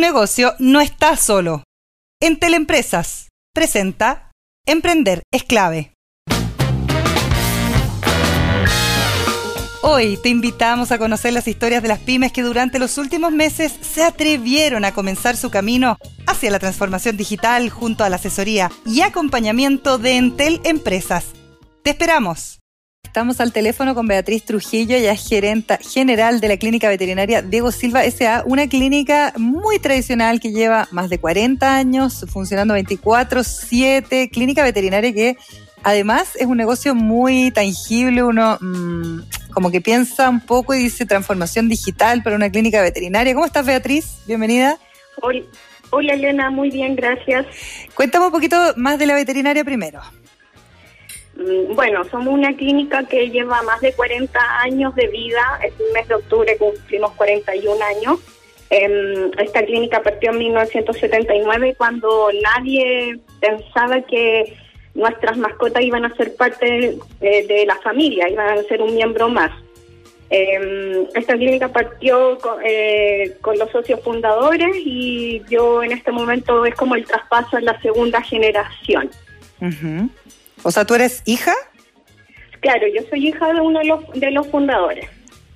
negocio no está solo. En Teleempresas, presenta Emprender es clave. Hoy te invitamos a conocer las historias de las pymes que durante los últimos meses se atrevieron a comenzar su camino hacia la transformación digital junto a la asesoría y acompañamiento de Entel Empresas. Te esperamos. Estamos al teléfono con Beatriz Trujillo, ella es gerenta general de la Clínica Veterinaria Diego Silva S.A., una clínica muy tradicional que lleva más de 40 años funcionando 24/7, clínica veterinaria que además es un negocio muy tangible, uno mmm, como que piensa un poco y dice transformación digital para una clínica veterinaria. ¿Cómo estás Beatriz? Bienvenida. Hola, hola Elena, muy bien, gracias. Cuéntame un poquito más de la veterinaria primero. Mm, bueno, somos una clínica que lleva más de 40 años de vida. Este mes de octubre cumplimos 41 años. Eh, esta clínica partió en 1979 cuando nadie pensaba que nuestras mascotas iban a ser parte de, de la familia, iban a ser un miembro más. Eh, esta clínica partió con, eh, con, los socios fundadores y yo en este momento es como el traspaso en la segunda generación. O sea, ¿tú eres hija? Claro, yo soy hija de uno de los, de los fundadores.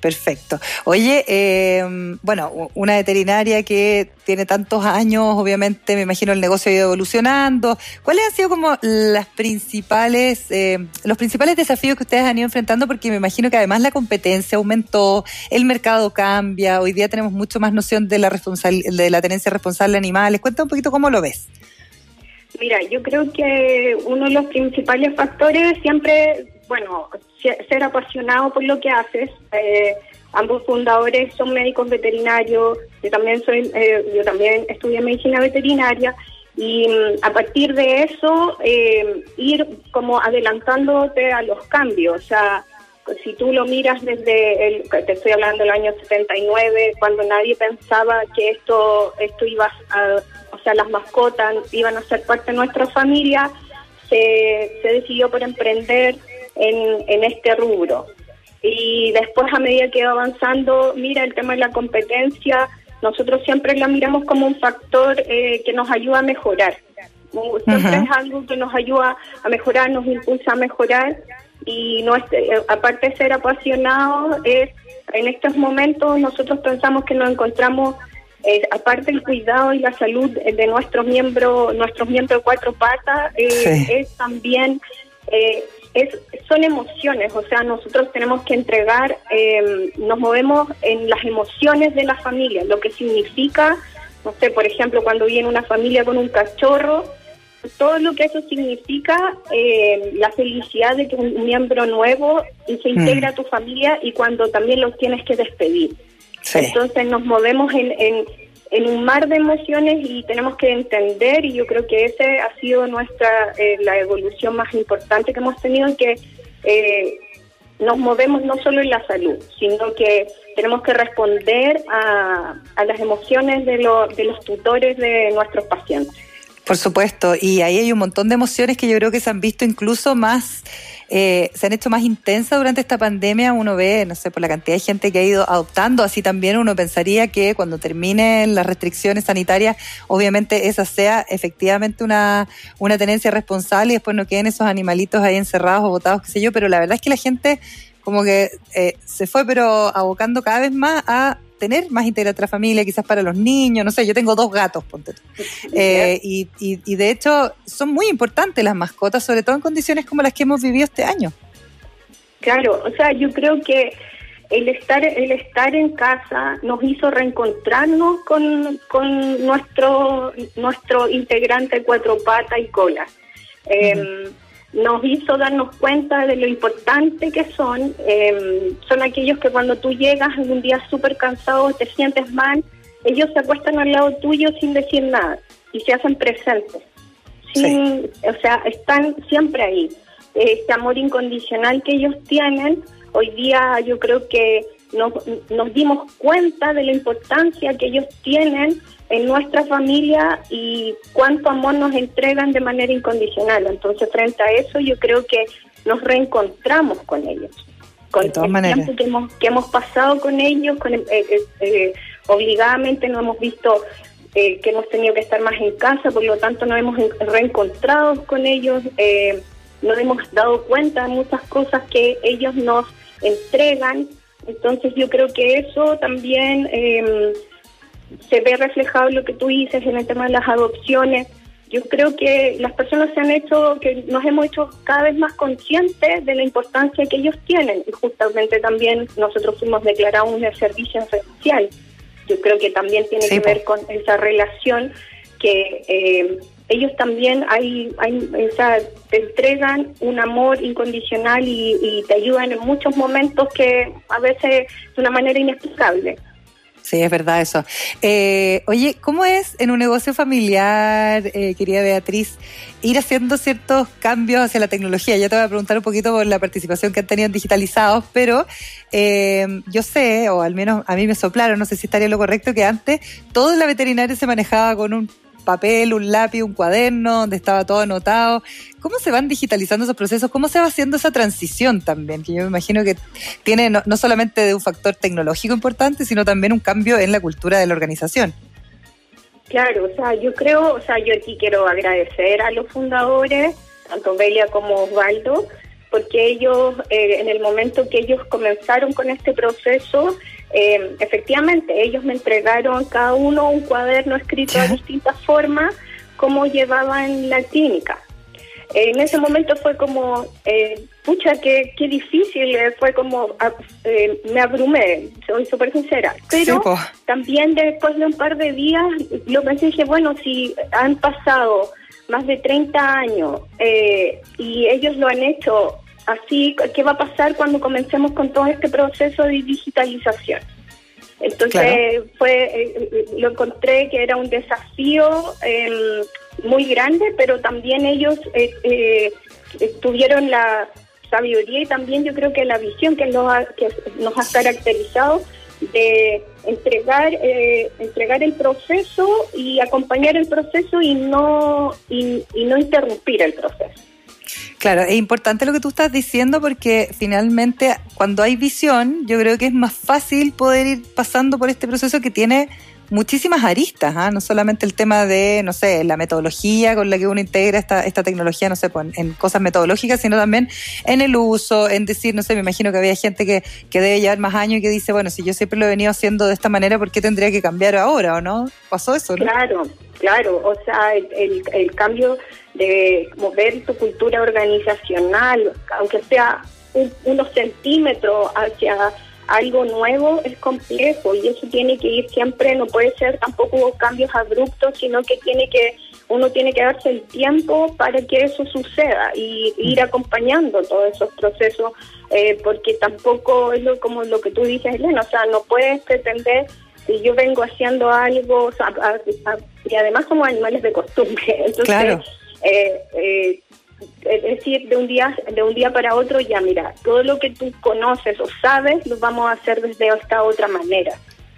Perfecto. Oye, eh, bueno, una veterinaria que tiene tantos años, obviamente me imagino el negocio ha ido evolucionando. ¿Cuáles han sido como las principales, eh, los principales desafíos que ustedes han ido enfrentando? Porque me imagino que además la competencia aumentó, el mercado cambia, hoy día tenemos mucho más noción de la, de la tenencia responsable de animales. Cuenta un poquito cómo lo ves. Mira, yo creo que uno de los principales factores siempre, bueno, ser apasionado por lo que haces. Eh, ambos fundadores son médicos veterinarios. Yo también soy, eh, yo también estudié medicina veterinaria y a partir de eso eh, ir como adelantándote a los cambios. O sea, si tú lo miras desde, el, te estoy hablando del año 79, cuando nadie pensaba que esto, esto iba a, sea, las mascotas iban a ser parte de nuestra familia, se, se decidió por emprender en, en este rubro. Y después, a medida que va avanzando, mira, el tema de la competencia, nosotros siempre la miramos como un factor eh, que nos ayuda a mejorar. Siempre uh -huh. es algo que nos ayuda a mejorar, nos impulsa a mejorar y no es, eh, aparte de ser apasionados, es en estos momentos nosotros pensamos que nos encontramos eh, aparte del cuidado y la salud de nuestros miembros, nuestros miembros de cuatro patas, eh, sí. es también eh, es, son emociones, o sea, nosotros tenemos que entregar, eh, nos movemos en las emociones de la familia, lo que significa, no sé, por ejemplo, cuando viene una familia con un cachorro, todo lo que eso significa, eh, la felicidad de que un miembro nuevo se integra mm. a tu familia y cuando también los tienes que despedir. Entonces nos movemos en, en, en, un mar de emociones y tenemos que entender, y yo creo que ese ha sido nuestra eh, la evolución más importante que hemos tenido, en que eh, nos movemos no solo en la salud, sino que tenemos que responder a, a las emociones de, lo, de los tutores de nuestros pacientes. Por supuesto, y ahí hay un montón de emociones que yo creo que se han visto incluso más, eh, se han hecho más intensas durante esta pandemia. Uno ve, no sé, por la cantidad de gente que ha ido adoptando, así también uno pensaría que cuando terminen las restricciones sanitarias, obviamente esa sea efectivamente una, una tenencia responsable y después no queden esos animalitos ahí encerrados o botados, qué sé yo, pero la verdad es que la gente como que eh, se fue pero abocando cada vez más a tener más integrante la familia, quizás para los niños, no sé, yo tengo dos gatos, ponte tú. Eh, y, y, y, de hecho son muy importantes las mascotas, sobre todo en condiciones como las que hemos vivido este año. Claro, o sea, yo creo que el estar, el estar en casa nos hizo reencontrarnos con, con nuestro, nuestro integrante cuatro patas y cola. Eh, uh -huh nos hizo darnos cuenta de lo importante que son. Eh, son aquellos que cuando tú llegas en un día súper cansado, te sientes mal, ellos se acuestan al lado tuyo sin decir nada y se hacen presentes. Sin, sí. O sea, están siempre ahí. Este amor incondicional que ellos tienen, hoy día yo creo que nos, nos dimos cuenta de la importancia que ellos tienen en nuestra familia y cuánto amor nos entregan de manera incondicional. Entonces, frente a eso, yo creo que nos reencontramos con ellos. Con de todas el maneras. tiempo que hemos, que hemos pasado con ellos, con, eh, eh, eh, obligadamente no hemos visto eh, que hemos tenido que estar más en casa, por lo tanto nos hemos reencontrado con ellos, eh, nos hemos dado cuenta de muchas cosas que ellos nos entregan. Entonces yo creo que eso también em, se ve reflejado en lo que tú dices en el tema de las adopciones. Yo creo que las personas se han hecho, que nos hemos hecho cada vez más conscientes de la importancia que ellos tienen y justamente también nosotros fuimos declarados un servicio esencial. Yo creo que también tiene que ver con esa relación que eh, ellos también hay, hay te entregan un amor incondicional y, y, te ayudan en muchos momentos que a veces de una manera inexplicable. Sí, es verdad eso. Eh, oye, ¿cómo es en un negocio familiar, eh, querida Beatriz, ir haciendo ciertos cambios hacia la tecnología? Ya te voy a preguntar un poquito por la participación que han tenido en digitalizados, pero eh, yo sé, o al menos a mí me soplaron, no sé si estaría lo correcto, que antes todo en la veterinaria se manejaba con un papel, un lápiz, un cuaderno, donde estaba todo anotado. ¿Cómo se van digitalizando esos procesos? ¿Cómo se va haciendo esa transición también? Que yo me imagino que tiene no, solamente de un factor tecnológico importante, sino también un cambio en la cultura de la organización. Claro, o sea, yo creo, o sea, yo aquí quiero agradecer a los fundadores, tanto Belia como Osvaldo, porque ellos, eh, en el momento que ellos comenzaron con este proceso, eh, efectivamente, ellos me entregaron cada uno un cuaderno escrito de distintas formas, cómo llevaban la clínica. en ese momento fue como, eh, pucha, qué, qué difícil, eh, fue como, ah, eh, me abrumé, soy súper sincera. Pero también después de un par de días, lo pensé y dije, bueno, si han pasado más de 30 años y ellos lo han hecho Así, ¿qué va a pasar cuando comencemos con todo este proceso de digitalización? Entonces, fue eh, lo encontré que era un desafío em, muy grande, pero también ellos eh, eh, tuvieron la sabiduría y también yo creo que la visión que nos ha, que nos ha caracterizado de entregar entregar el proceso y acompañar el proceso y no y no interrumpir el proceso. Claro, es importante lo que tú estás diciendo porque finalmente cuando hay visión, yo creo que es más fácil poder ir pasando por este proceso que tiene muchísimas aristas, ¿ah? no solamente el tema de, no sé, la metodología con la que uno integra esta, esta tecnología, no sé, pues, en cosas metodológicas, sino también en el uso, en decir, no sé, me imagino que había gente que, que debe llevar más años y que dice, bueno, si yo siempre lo he venido haciendo de esta manera, ¿por qué tendría que cambiar ahora o no? ¿Pasó eso? ¿no? Claro, claro, o sea, el, el cambio de mover tu cultura organizacional, aunque sea unos centímetros hacia algo nuevo, es complejo y eso tiene que ir siempre, no puede ser tampoco cambios abruptos, sino que tiene que uno tiene que darse el tiempo para que eso suceda y ir acompañando todos esos procesos, eh, porque tampoco es lo, como lo que tú dices, Elena, o sea, no puedes pretender si yo vengo haciendo algo, y además somos animales de costumbre, entonces eh, eh, es decir, de un día de un día para otro ya mira, todo lo que tú conoces o sabes lo vamos a hacer desde esta otra manera,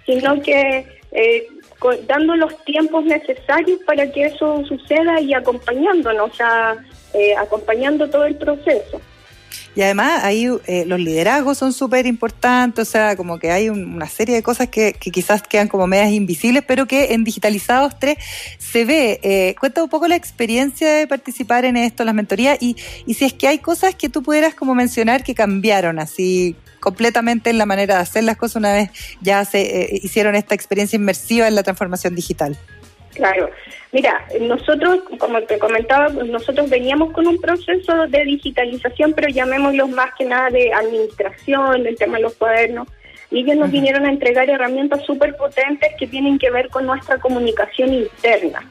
sino que eh, dando los tiempos necesarios para que eso suceda y acompañándonos, o sea, eh, acompañando todo el proceso. Y además ahí eh, los liderazgos son súper importantes, o sea, como que hay una serie de cosas que, quizás quedan como medias invisibles, pero que en Digitalizados 3 se ve. Eh, cuenta un poco la experiencia de participar en esto, las mentorías, y, y si es que hay cosas que tú pudieras como mencionar que cambiaron así completamente en la manera de hacer las cosas una vez ya se eh, hicieron esta experiencia inmersiva en la transformación digital. Claro. Mira, nosotros, como te comentaba, nosotros veníamos con un proceso de digitalización, pero llamémoslo más que nada de administración, el tema de los cuadernos, y ellos nos vinieron a entregar herramientas súper potentes que tienen que ver con nuestra comunicación interna.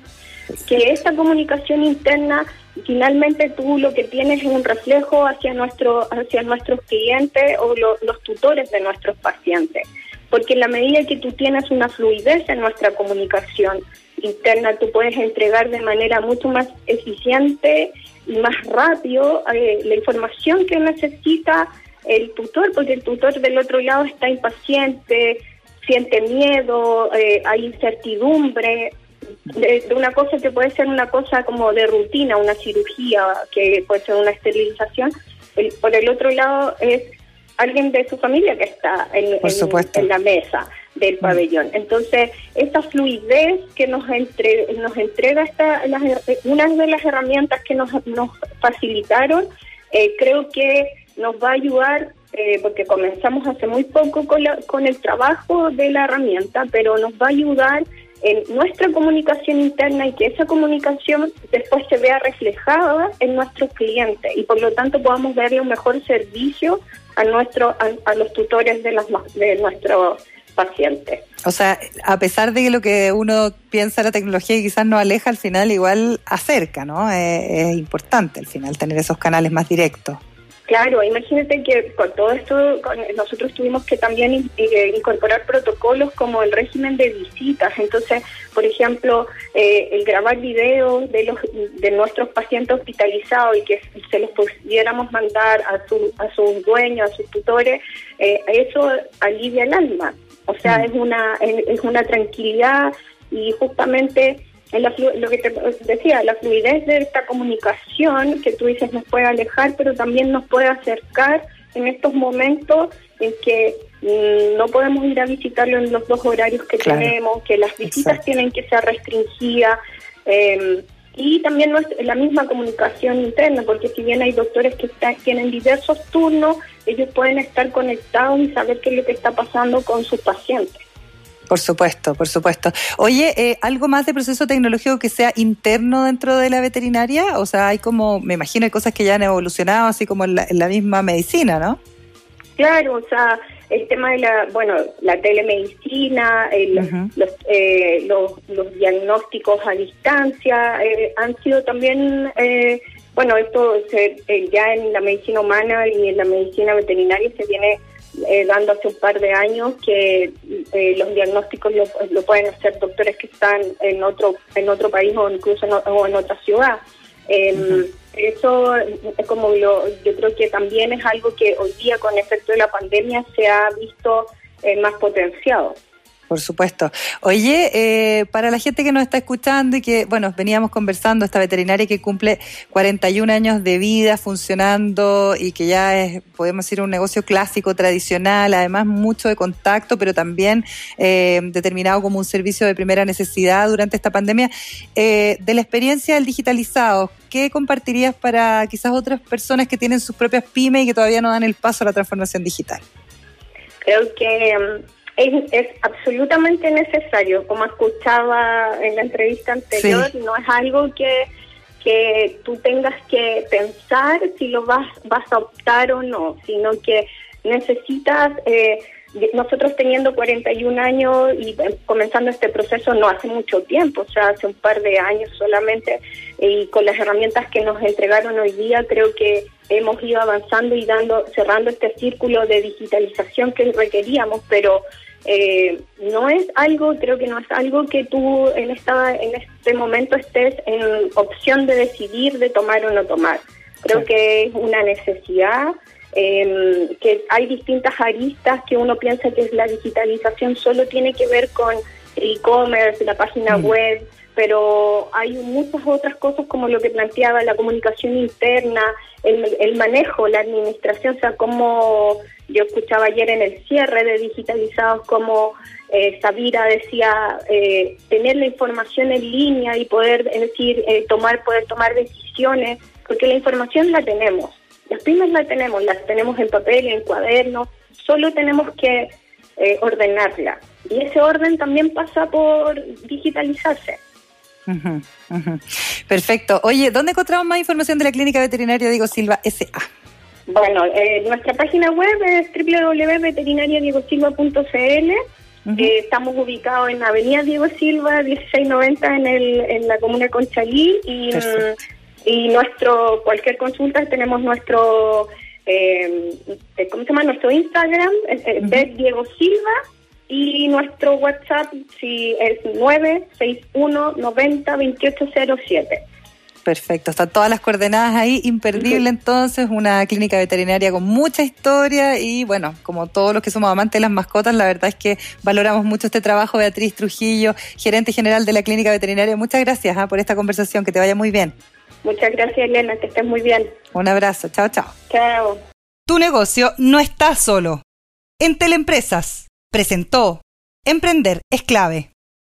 Que esta comunicación interna, finalmente tú lo que tienes es un reflejo hacia, nuestro, hacia nuestros clientes o los tutores de nuestros pacientes. Porque en la medida que tú tienes una fluidez en nuestra comunicación, interna tú puedes entregar de manera mucho más eficiente y más rápido eh, la información que necesita el tutor, porque el tutor del otro lado está impaciente, siente miedo, eh, hay incertidumbre de, una cosa que puede ser una cosa como de rutina, una cirugía, que puede ser una esterilización. por el otro lado es alguien de su familia que está en, en, la mesa del mm. pabellón. Entonces, esa fluidez que nos, entre, nos entrega esta, las, una de las herramientas que nos, nos facilitaron, eh, creo que nos va a ayudar, eh, porque comenzamos hace muy poco con, con el trabajo de la herramienta, pero nos va a ayudar en nuestra comunicación interna y que esa comunicación después se vea reflejada en nuestros clientes y por lo tanto podamos darle un mejor servicio a nuestro a, los tutores de las de nuestros pacientes. O sea, a pesar de que lo que uno piensa la tecnología y quizás no aleja, al final igual acerca, ¿no? es importante al final tener esos canales más directos. Claro, imagínate que con todo esto nosotros tuvimos que también eh, incorporar protocolos como el régimen de visitas. Entonces, por ejemplo, eh, el grabar videos de los de nuestros pacientes hospitalizados y que se los pudiéramos mandar a su a sus dueños, a sus tutores, eh, eso alivia el alma. O sea, mm. es una es una tranquilidad y justamente lo que te decía, la fluidez de esta comunicación que tú dices nos puede alejar, pero también nos puede acercar en estos momentos en que mm, no podemos ir a visitarlo en los dos horarios que tenemos, que las visitas tienen que ser restringidas. Em, y también la misma comunicación interna, porque si bien hay doctores que tienen diversos turnos, ellos pueden estar conectados y saber qué es lo que está pasando con sus pacientes. Por supuesto, por supuesto. Oye, eh, ¿algo más de proceso tecnológico que sea interno dentro de la veterinaria? O sea, hay como, me imagino, hay cosas que ya han evolucionado, así como en la, misma medicina, ¿no? Claro, o sea, el tema de la, bueno, la telemedicina, los, eh, los, los, diagnósticos a distancia, eh, han sido también, bueno, esto se, ya en la medicina humana y en la medicina veterinaria se viene eh, dando hace un par de años que eh, los diagnósticos lo, pueden hacer doctores que están en otro en otro país o incluso en, o en otra ciudad. Em, eso es como yo creo que también es algo que hoy día con efecto de la pandemia se ha visto eh, más potenciado. Por supuesto. Oye, eh, para la gente que nos está escuchando y que, bueno, veníamos conversando, esta veterinaria que cumple 41 años de vida funcionando y que ya es, podemos decir, un negocio clásico, tradicional, además mucho de contacto, pero también eh, determinado como un servicio de primera necesidad durante esta pandemia. Eh, de la experiencia del digitalizado, ¿qué compartirías para quizás otras personas que tienen sus propias pymes y que todavía no dan el paso a la transformación digital? Creo que es, absolutamente necesario, como escuchaba en la entrevista anterior, no es algo que, que tú tengas que pensar si lo vas, vas a optar o no, sino que necesitas, eh, nosotros teniendo 41 años y eh, comenzando este proceso no hace mucho tiempo, o sea, hace un par de años solamente, y con las herramientas que nos entregaron hoy día, creo que hemos ido avanzando y dando cerrando este círculo de digitalización que requeríamos, pero eh, no es algo, creo que no es algo que tú en esta en este momento estés en opción de decidir de tomar o no tomar. Creo que es una necesidad, em, que hay distintas aristas que uno piensa que es la digitalización solo tiene que ver con el e-commerce, la página mm. web, pero hay muchas otras cosas como lo que planteaba la comunicación interna, el, el manejo, la administración, o sea, cómo yo escuchaba ayer en el cierre de digitalizados como eh, Sabira decía eh, tener la información en línea y poder es decir eh, tomar poder tomar decisiones porque la información la tenemos las pymes la tenemos las tenemos en papel en cuaderno solo tenemos que eh, ordenarla y ese orden también pasa por digitalizarse Perfecto. Oye, ¿dónde encontramos más información de la Clínica Veterinaria Diego Silva SA? Bueno, eh, nuestra página web es www.veterinariadiegosilva.cl. Eh, estamos ubicados en Avenida Diego Silva, 1690 en, el, en la comuna Conchalí y, mm, y nuestro cualquier consulta tenemos nuestro eh, ¿cómo se llama? Nuestro Instagram, eh, Diego Silva y nuestro WhatsApp si es 961 90 2807. Perfecto, están todas las coordenadas ahí, imperdible entonces, una clínica veterinaria con mucha historia y bueno, como todos los que somos amantes de las mascotas, la verdad es que valoramos mucho este trabajo. Beatriz Trujillo, gerente general de la clínica veterinaria, muchas gracias ¿ah? por esta conversación, que te vaya muy bien. Muchas gracias, Elena, que estés muy bien. Un abrazo, chao, chao. Chao. Tu negocio no está solo. En Teleempresas presentó Emprender es clave.